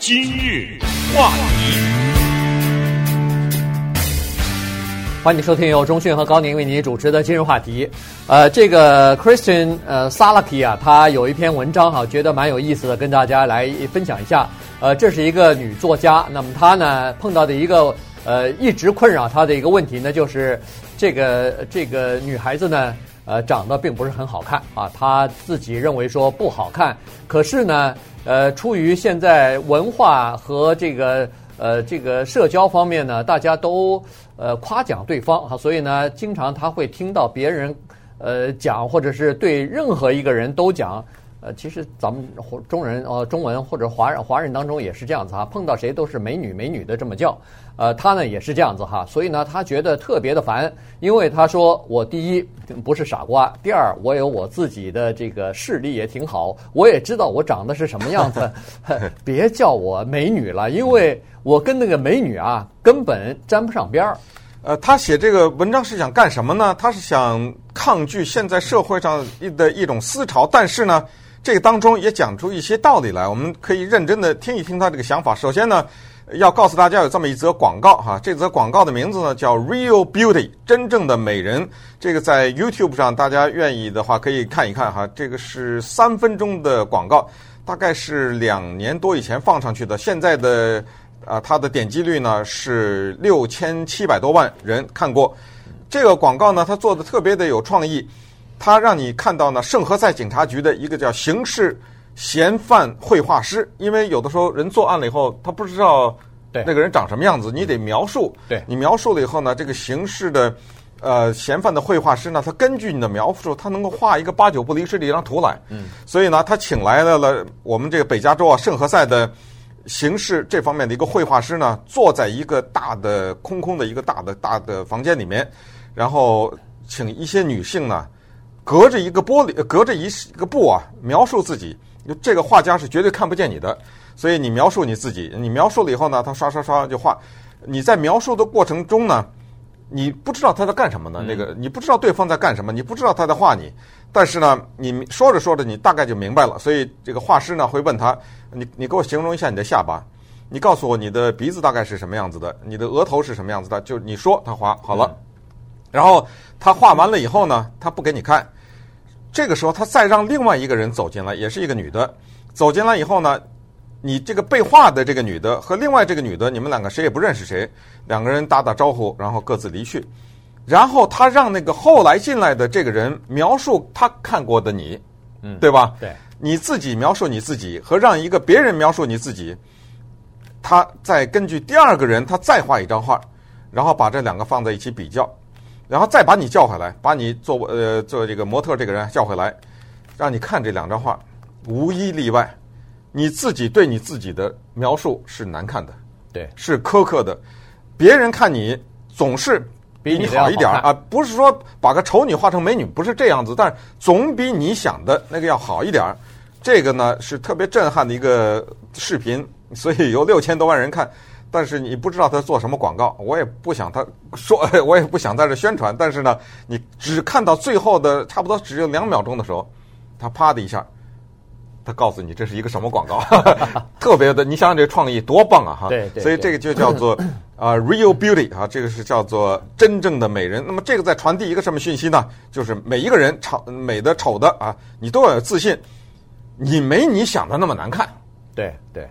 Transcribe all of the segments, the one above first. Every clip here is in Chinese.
今日话题，欢迎收听由中讯和高宁为您主持的今日话题。呃，这个 Christian 呃 Salaki 啊，他有一篇文章哈，觉得蛮有意思的，跟大家来分享一下。呃，这是一个女作家，那么她呢碰到的一个呃一直困扰她的一个问题呢，就是这个这个女孩子呢，呃，长得并不是很好看啊，她自己认为说不好看，可是呢。呃，出于现在文化和这个呃这个社交方面呢，大家都呃夸奖对方哈，所以呢，经常他会听到别人呃讲，或者是对任何一个人都讲。呃，其实咱们中人呃中文或者华人华人当中也是这样子哈，碰到谁都是美女美女的这么叫。呃，他呢也是这样子哈，所以呢，他觉得特别的烦，因为他说我第一不是傻瓜，第二我有我自己的这个视力也挺好，我也知道我长得是什么样子，别叫我美女了，因为我跟那个美女啊根本沾不上边儿。呃，他写这个文章是想干什么呢？他是想抗拒现在社会上的一种思潮，但是呢，这个当中也讲出一些道理来，我们可以认真的听一听他这个想法。首先呢。要告诉大家有这么一则广告哈，这则广告的名字呢叫 Real Beauty，真正的美人。这个在 YouTube 上，大家愿意的话可以看一看哈。这个是三分钟的广告，大概是两年多以前放上去的。现在的啊，它的点击率呢是六千七百多万人看过。这个广告呢，它做的特别的有创意，它让你看到呢圣何塞警察局的一个叫刑事。嫌犯绘画师，因为有的时候人作案了以后，他不知道那个人长什么样子，你得描述。对，你描述了以后呢，这个刑事的呃嫌犯的绘画师呢，他根据你的描述，他能够画一个八九不离十的一张图来。嗯，所以呢，他请来了了我们这个北加州啊圣何塞的刑事这方面的一个绘画师呢，坐在一个大的空空的一个大的大的房间里面，然后请一些女性呢，隔着一个玻璃，隔着一一个布啊，描述自己。这个画家是绝对看不见你的，所以你描述你自己。你描述了以后呢，他刷刷刷就画。你在描述的过程中呢，你不知道他在干什么呢？那个你不知道对方在干什么，你不知道他在画你。但是呢，你说着说着，你大概就明白了。所以这个画师呢会问他：你你给我形容一下你的下巴，你告诉我你的鼻子大概是什么样子的，你的额头是什么样子的？就你说他画好了，然后他画完了以后呢，他不给你看。这个时候，他再让另外一个人走进来，也是一个女的。走进来以后呢，你这个被画的这个女的和另外这个女的，你们两个谁也不认识谁，两个人打打招呼，然后各自离去。然后他让那个后来进来的这个人描述他看过的你，嗯，对吧？对，你自己描述你自己和让一个别人描述你自己，他再根据第二个人他再画一张画，然后把这两个放在一起比较。然后再把你叫回来，把你做呃做这个模特这个人叫回来，让你看这两张画，无一例外，你自己对你自己的描述是难看的，对，是苛刻的，别人看你总是比你好一点啊，不是说把个丑女画成美女，不是这样子，但是总比你想的那个要好一点。这个呢是特别震撼的一个视频，所以有六千多万人看。但是你不知道他做什么广告，我也不想他说，我也不想在这宣传。但是呢，你只看到最后的差不多只有两秒钟的时候，他啪的一下，他告诉你这是一个什么广告，特别的，你想想这创意多棒啊！哈，对对。所以这个就叫做 啊，real beauty 啊，这个是叫做真正的美人。那么这个在传递一个什么讯息呢？就是每一个人丑美的丑的啊，你都要有自信，你没你想的那么难看。对对。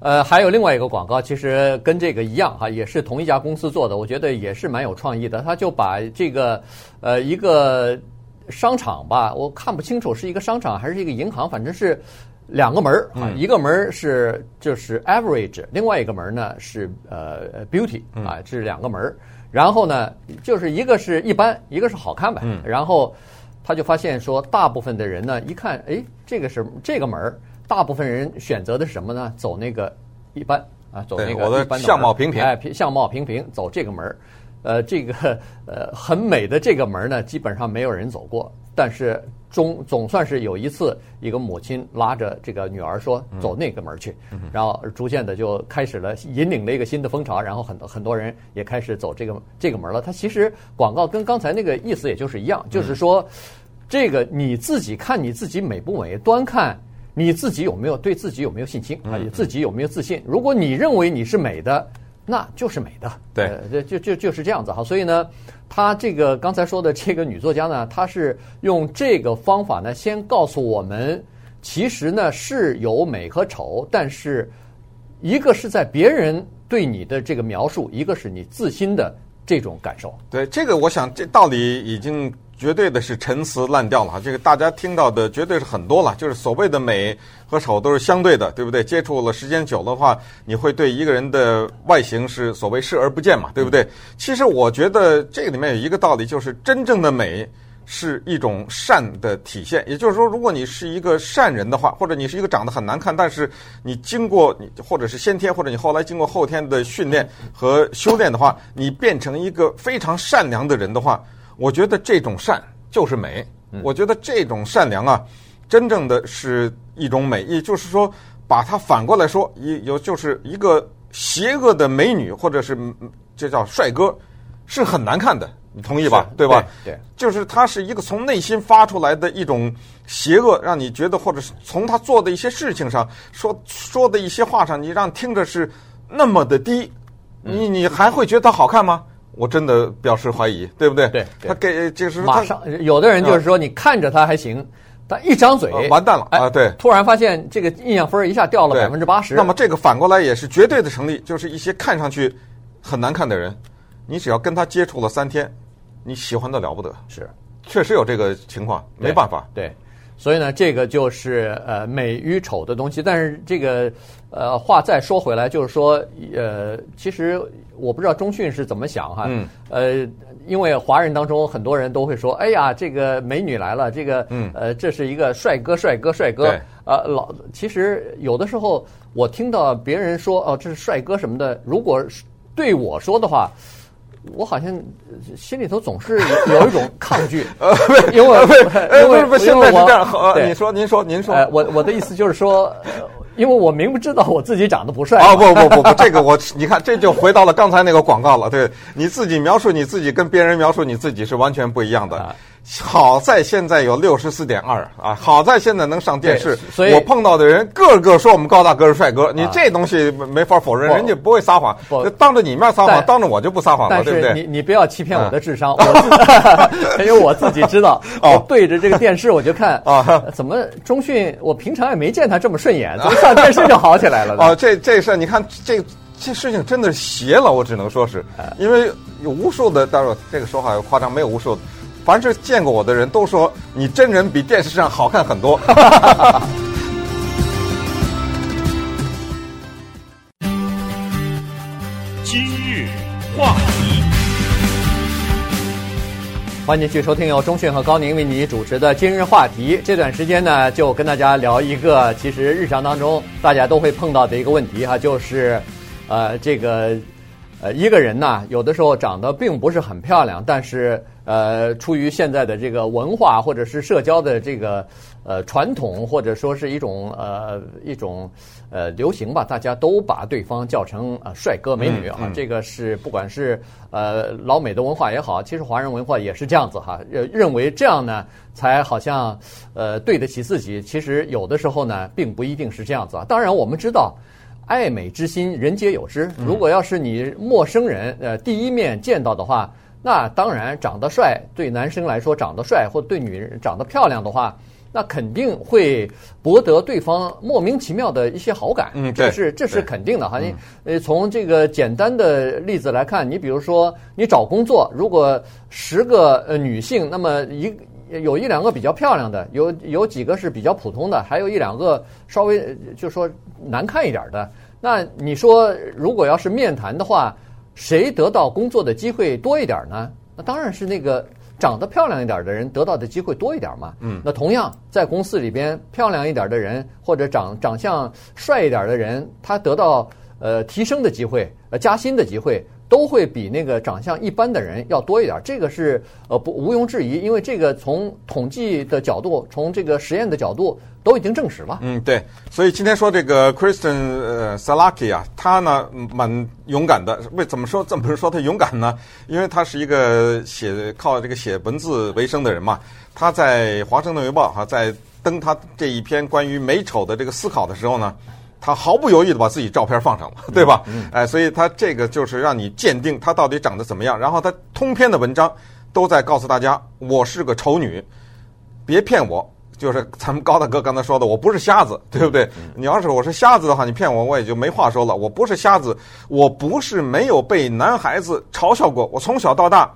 呃，还有另外一个广告，其实跟这个一样哈，也是同一家公司做的，我觉得也是蛮有创意的。他就把这个呃一个商场吧，我看不清楚是一个商场还是一个银行，反正是两个门儿啊，一个门是就是 average，另外一个门呢是呃 beauty 啊，这是两个门儿。然后呢，就是一个是一般，一个是好看呗。然后他就发现说，大部分的人呢一看，哎，这个是这个门。大部分人选择的是什么呢？走那个一般啊，走那个一般的相貌平平，哎，相貌平平，走这个门儿。呃，这个呃很美的这个门呢，基本上没有人走过。但是总总算是有一次，一个母亲拉着这个女儿说：“走那个门去。”然后逐渐的就开始了，引领了一个新的风潮。然后很多很多人也开始走这个这个门了。它其实广告跟刚才那个意思也就是一样，就是说这个你自己看你自己美不美，端看。你自己有没有对自己有没有信心啊？你自己有没有自信？如果你认为你是美的，那就是美的。对，就就就就是这样子哈。所以呢，他这个刚才说的这个女作家呢，她是用这个方法呢，先告诉我们，其实呢是有美和丑，但是一个是在别人对你的这个描述，一个是你自心的这种感受。对，这个我想这道理已经。绝对的是陈词滥调了哈，这个大家听到的绝对是很多了。就是所谓的美和丑都是相对的，对不对？接触了时间久的话，你会对一个人的外形是所谓视而不见嘛，对不对？其实我觉得这里面有一个道理，就是真正的美是一种善的体现。也就是说，如果你是一个善人的话，或者你是一个长得很难看，但是你经过你或者是先天或者你后来经过后天的训练和修炼的话，你变成一个非常善良的人的话。我觉得这种善就是美。我觉得这种善良啊，真正的是一种美。也就是说，把它反过来说，一有就是一个邪恶的美女，或者是这叫帅哥，是很难看的。你同意吧？对吧？对，就是他是一个从内心发出来的一种邪恶，让你觉得，或者是从他做的一些事情上说说的一些话上，你让听着是那么的低，你你还会觉得他好看吗？我真的表示怀疑，对不对？对，他给就是马上有的人就是说，你看着他还行，但一张嘴完蛋了啊！对，突然发现这个印象分一下掉了百分之八十。那么这个反过来也是绝对的成立，就是一些看上去很难看的人，你只要跟他接触了三天，你喜欢的了不得。是，确实有这个情况，没办法。对。所以呢，这个就是呃美与丑的东西。但是这个呃话再说回来，就是说呃，其实我不知道中迅是怎么想哈。嗯。呃，因为华人当中很多人都会说：“哎呀，这个美女来了，这个嗯呃，这是一个帅哥，帅哥，帅哥。”对。呃，老其实有的时候我听到别人说哦，这是帅哥什么的，如果对我说的话。我好像心里头总是有一种抗拒，呃，因为不是不是不是，现在是这样。呃，你说，您说，您说。呃，我我的意思就是说，因为我明不知道我自己长得不帅。啊，不不不不，这个我你看，这就回到了刚才那个广告了。对，你自己描述你自己，跟别人描述你自己是完全不一样的。好在现在有六十四点二啊！好在现在能上电视，所以我碰到的人个个说我们高大哥是帅哥。你这东西没法否认，人家不会撒谎。当着你面撒谎，当着我就不撒谎了，对不对？你你不要欺骗我的智商，因为我自己知道。哦，对着这个电视我就看啊，怎么中迅？我平常也没见他这么顺眼，怎么上电视就好起来了？哦，这这事你看，这这事情真的是邪了，我只能说是，因为有无数的，当然这个说话夸张，没有无数。凡是见过我的人都说，你真人比电视上好看很多。今日话题，欢迎继续收听由钟讯和高宁为你主持的今日话题。这段时间呢，就跟大家聊一个其实日常当中大家都会碰到的一个问题哈，就是，呃，这个。呃，一个人呢，有的时候长得并不是很漂亮，但是呃，出于现在的这个文化或者是社交的这个呃传统，或者说是一种呃一种呃流行吧，大家都把对方叫成呃帅哥美女啊，嗯嗯、这个是不管是呃老美的文化也好，其实华人文化也是这样子哈，认认为这样呢才好像呃对得起自己，其实有的时候呢并不一定是这样子啊。当然我们知道。爱美之心，人皆有之。如果要是你陌生人，呃，第一面见到的话，那当然长得帅，对男生来说长得帅，或对女人长得漂亮的话，那肯定会博得对方莫名其妙的一些好感。嗯，这是这是肯定的哈。你呃，从这个简单的例子来看，你比如说你找工作，如果十个呃女性，那么一。有一两个比较漂亮的，有有几个是比较普通的，还有一两个稍微就说难看一点的。那你说，如果要是面谈的话，谁得到工作的机会多一点呢？那当然是那个长得漂亮一点的人得到的机会多一点嘛。嗯。那同样在公司里边，漂亮一点的人或者长长相帅一点的人，他得到呃提升的机会、呃加薪的机会。都会比那个长相一般的人要多一点，这个是呃不毋庸置疑，因为这个从统计的角度，从这个实验的角度都已经证实了。嗯，对，所以今天说这个 Kristen 呃 Salaki 啊，他呢蛮勇敢的。为怎么说怎么说他勇敢呢？因为他是一个写靠这个写文字为生的人嘛。他在《华盛顿邮报》哈，在登他这一篇关于美丑的这个思考的时候呢，他毫不犹豫的把自己照片放上了，对吧？哎，所以他这个就是让你鉴定他到底长得怎么样。然后他通篇的文章都在告诉大家，我是个丑女，别骗我。就是咱们高大哥刚才说的，我不是瞎子，对不对？你要是我是瞎子的话，你骗我，我也就没话说了。我不是瞎子，我不是没有被男孩子嘲笑过，我从小到大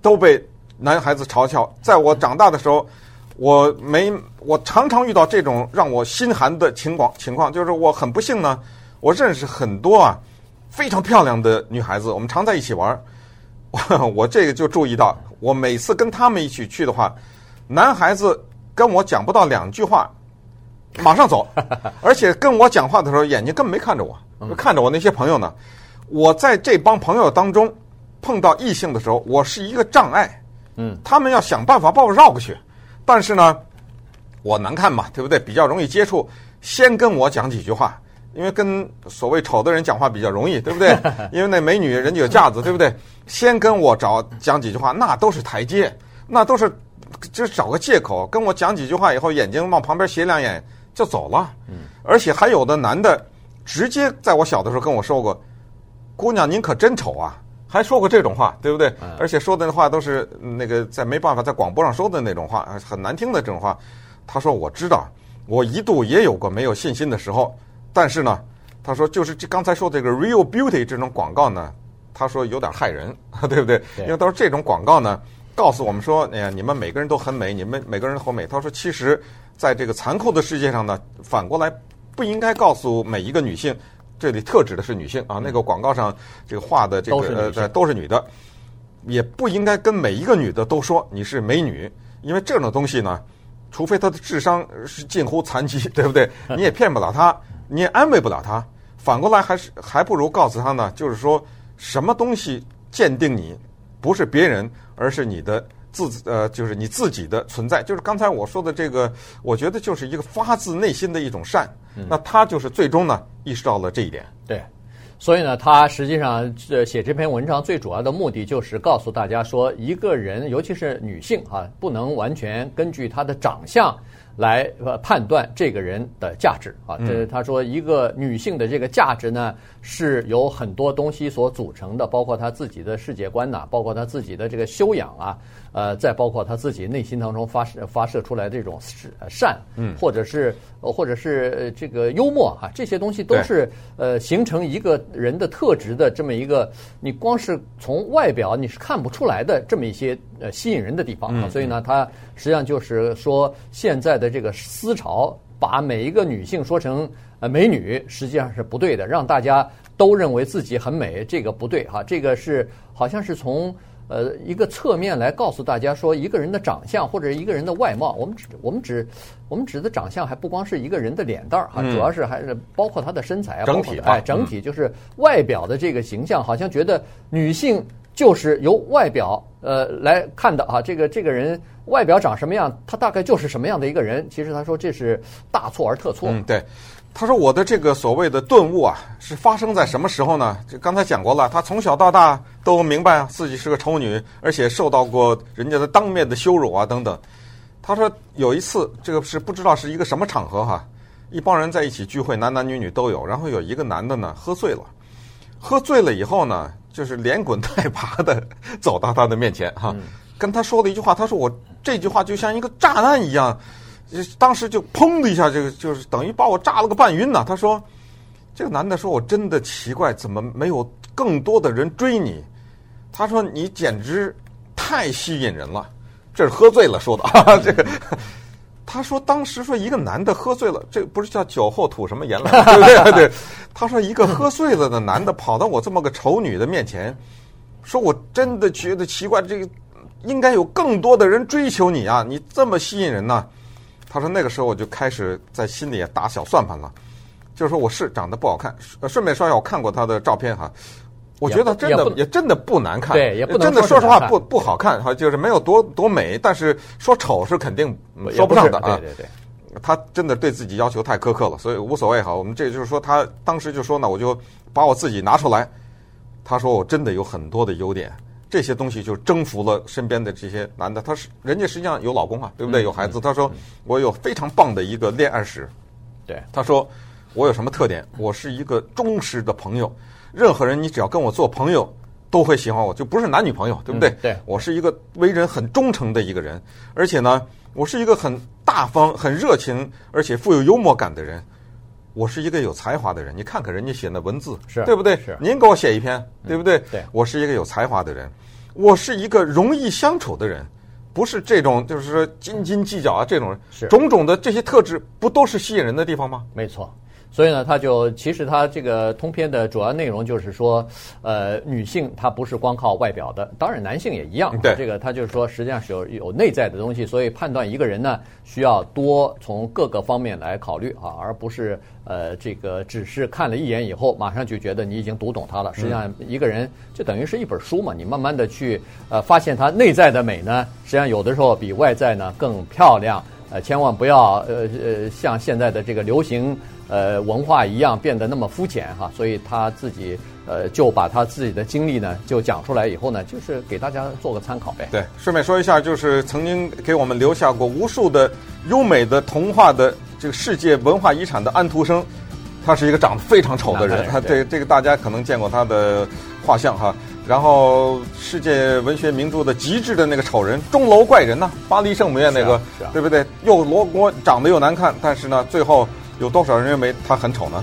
都被男孩子嘲笑。在我长大的时候，我没，我常常遇到这种让我心寒的情况。情况就是我很不幸呢，我认识很多啊非常漂亮的女孩子，我们常在一起玩。我 我这个就注意到，我每次跟他们一起去的话，男孩子。跟我讲不到两句话，马上走，而且跟我讲话的时候眼睛根本没看着我，看着我那些朋友呢。我在这帮朋友当中碰到异性的时候，我是一个障碍，嗯，他们要想办法把我绕过去。但是呢，我难看嘛，对不对？比较容易接触，先跟我讲几句话，因为跟所谓丑的人讲话比较容易，对不对？因为那美女人家有架子，对不对？先跟我找讲几句话，那都是台阶，那都是。就是找个借口跟我讲几句话以后，眼睛往旁边斜两眼就走了。嗯，而且还有的男的直接在我小的时候跟我说过：“姑娘，您可真丑啊！”还说过这种话，对不对？而且说的那话都是那个在没办法在广播上说的那种话，很难听的这种话。他说：“我知道，我一度也有过没有信心的时候，但是呢，他说就是这刚才说这个 Real Beauty 这种广告呢，他说有点害人，对不对？因为他说这种广告呢。”告诉我们说，哎呀，你们每个人都很美，你们每个人都很美。他说，其实，在这个残酷的世界上呢，反过来不应该告诉每一个女性，这里特指的是女性啊。那个广告上这个画的这个呃都是女的，也不应该跟每一个女的都说你是美女，因为这种东西呢，除非她的智商是近乎残疾，对不对？你也骗不了她，你也安慰不了她。反过来还是还不如告诉她呢，就是说什么东西鉴定你。不是别人，而是你的自呃，就是你自己的存在。就是刚才我说的这个，我觉得就是一个发自内心的一种善。那他就是最终呢意识到了这一点。对，所以呢，他实际上这写这篇文章最主要的目的就是告诉大家说，一个人尤其是女性啊，不能完全根据她的长相。来呃判断这个人的价值。啊，这是他说一个女性的这个价值呢，是由很多东西所组成的，包括她自己的世界观呐，包括她自己的这个修养啊，呃，再包括她自己内心当中发射发射出来这种善，嗯，或者是或者是这个幽默哈，这些东西都是呃形成一个人的特质的这么一个，你光是从外表你是看不出来的这么一些呃吸引人的地方啊，所以呢，他实际上就是说现在的。的这个思潮，把每一个女性说成呃美女，实际上是不对的。让大家都认为自己很美，这个不对哈。这个是好像是从呃一个侧面来告诉大家说，一个人的长相或者一个人的外貌，我们指我们指我们指的长相还不光是一个人的脸蛋儿哈，主要是还是包括他的身材啊，整体哎，整体就是外表的这个形象，好像觉得女性就是由外表呃来看的啊，这个这个人。外表长什么样，他大概就是什么样的一个人。其实他说这是大错而特错。嗯，对。他说我的这个所谓的顿悟啊，是发生在什么时候呢？就刚才讲过了，他从小到大都明白自己是个丑女，而且受到过人家的当面的羞辱啊等等。他说有一次，这个是不知道是一个什么场合哈，一帮人在一起聚会，男男女女都有。然后有一个男的呢，喝醉了，喝醉了以后呢，就是连滚带爬的走到他的面前哈。嗯跟他说了一句话，他说我这句话就像一个炸弹一样，当时就砰的一下，这个就是等于把我炸了个半晕呐。他说，这个男的说，我真的奇怪，怎么没有更多的人追你？他说你简直太吸引人了。这是喝醉了说的啊，这个他说当时说一个男的喝醉了，这不是叫酒后吐什么言来，对不对？对，他说一个喝醉了的男的跑到我这么个丑女的面前，说我真的觉得奇怪，这个。应该有更多的人追求你啊！你这么吸引人呢？他说那个时候我就开始在心里也打小算盘了，就是说我是长得不好看。顺便说一下，我看过他的照片哈，我觉得真的也，也真的不难看，对，也不能真的说实话不不好看哈，就是没有多多美，但是说丑是肯定说不上的啊。对对对，他真的对自己要求太苛刻了，所以无所谓哈。我们这就是说，他当时就说呢，我就把我自己拿出来，他说我真的有很多的优点。这些东西就征服了身边的这些男的。他是人家实际上有老公啊，对不对？有孩子。他说我有非常棒的一个恋爱史。对，他说我有什么特点？我是一个忠实的朋友。任何人你只要跟我做朋友，都会喜欢我，就不是男女朋友，对不对？对，我是一个为人很忠诚的一个人，而且呢，我是一个很大方、很热情，而且富有幽默感的人。我是一个有才华的人，你看看人家写的文字，是对不对？是，您给我写一篇，对不对？对，我是一个有才华的人，我是一个容易相处的人，不是这种就是说斤斤计较啊这种，是种种的这些特质，不都是吸引人的地方吗？没错。所以呢，他就其实他这个通篇的主要内容就是说，呃，女性她不是光靠外表的，当然男性也一样。对，这个他就是说，实际上是有有内在的东西，所以判断一个人呢，需要多从各个方面来考虑啊，而不是呃这个只是看了一眼以后，马上就觉得你已经读懂他了。实际上，一个人就等于是一本书嘛，你慢慢的去呃发现他内在的美呢，实际上有的时候比外在呢更漂亮。呃，千万不要呃呃像现在的这个流行。呃，文化一样变得那么肤浅哈，所以他自己呃就把他自己的经历呢就讲出来以后呢，就是给大家做个参考呗。对，顺便说一下，就是曾经给我们留下过无数的优美的童话的这个世界文化遗产的安徒生，他是一个长得非常丑的人，人他这这个大家可能见过他的画像哈。然后世界文学名著的极致的那个丑人钟楼怪人呐，巴黎圣母院那个，啊啊、对不对？又罗锅长得又难看，但是呢，最后。有多少人认为他很丑呢？